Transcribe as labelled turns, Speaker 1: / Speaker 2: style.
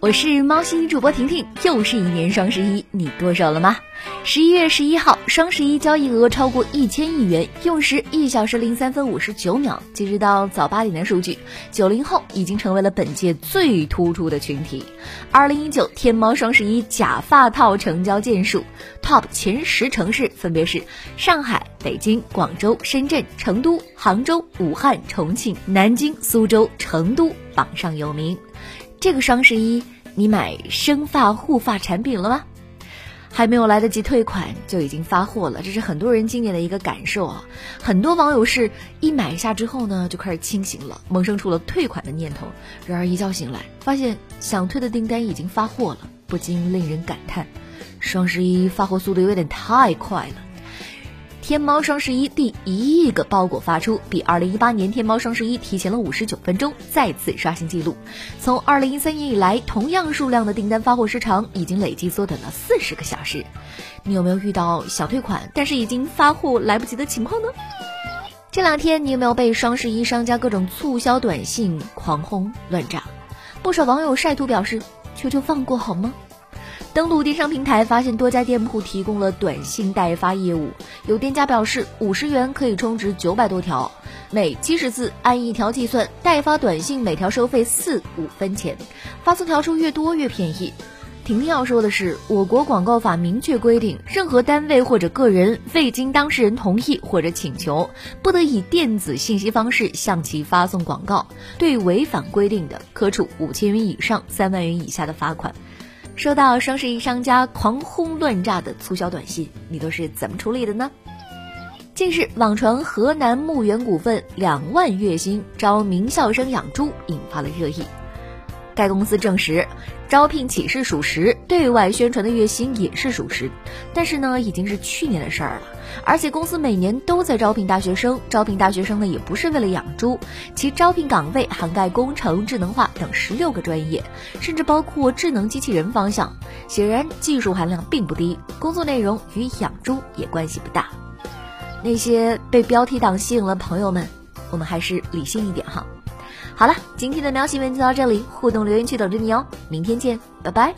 Speaker 1: 我是猫星主播婷婷，又是一年双十一，你剁手了吗？十一月十一号，双十一交易额超过一千亿元，用时一小时零三分五十九秒。截止到早八点的数据，九零后已经成为了本届最突出的群体。二零一九天猫双十一假发套成交件数，TOP 前十城市分别是上海、北京、广州、深圳、成都、杭州、武汉、重庆、南京、苏州、成都，榜上有名。这个双十一，你买生发护发产品了吗？还没有来得及退款，就已经发货了，这是很多人今年的一个感受啊。很多网友是一买下之后呢，就开始清醒了，萌生出了退款的念头。然而一觉醒来，发现想退的订单已经发货了，不禁令人感叹：双十一发货速度有点太快了。天猫双十一第一亿个包裹发出，比二零一八年天猫双十一提前了五十九分钟，再次刷新纪录。从二零一三年以来，同样数量的订单发货时长已经累计缩短了四十个小时。你有没有遇到想退款但是已经发货来不及的情况呢？这两天你有没有被双十一商家各种促销短信狂轰乱炸？不少网友晒图表示：“求求放过好吗？”登录电商平台，发现多家店铺提供了短信代发业务。有店家表示，五十元可以充值九百多条，每七十字按一条计算，代发短信每条收费四五分钱，发送条数越多越便宜。婷婷要说的是，我国广告法明确规定，任何单位或者个人未经当事人同意或者请求，不得以电子信息方式向其发送广告。对违反规定的，可处五千元以上三万元以下的罚款。收到双十一商家狂轰乱炸的促销短信，你都是怎么处理的呢？近日网传河南牧原股份两万月薪招名校生养猪，引发了热议。该公司证实，招聘启事属实，对外宣传的月薪也是属实，但是呢，已经是去年的事儿了。而且公司每年都在招聘大学生，招聘大学生呢，也不是为了养猪，其招聘岗位涵盖工程、智能化等十六个专业，甚至包括智能机器人方向，显然技术含量并不低。工作内容与养猪也关系不大。那些被标题党吸引了朋友们，我们还是理性一点哈。好了，今天的喵新闻就到这里，互动留言区等着你哦，明天见，拜拜。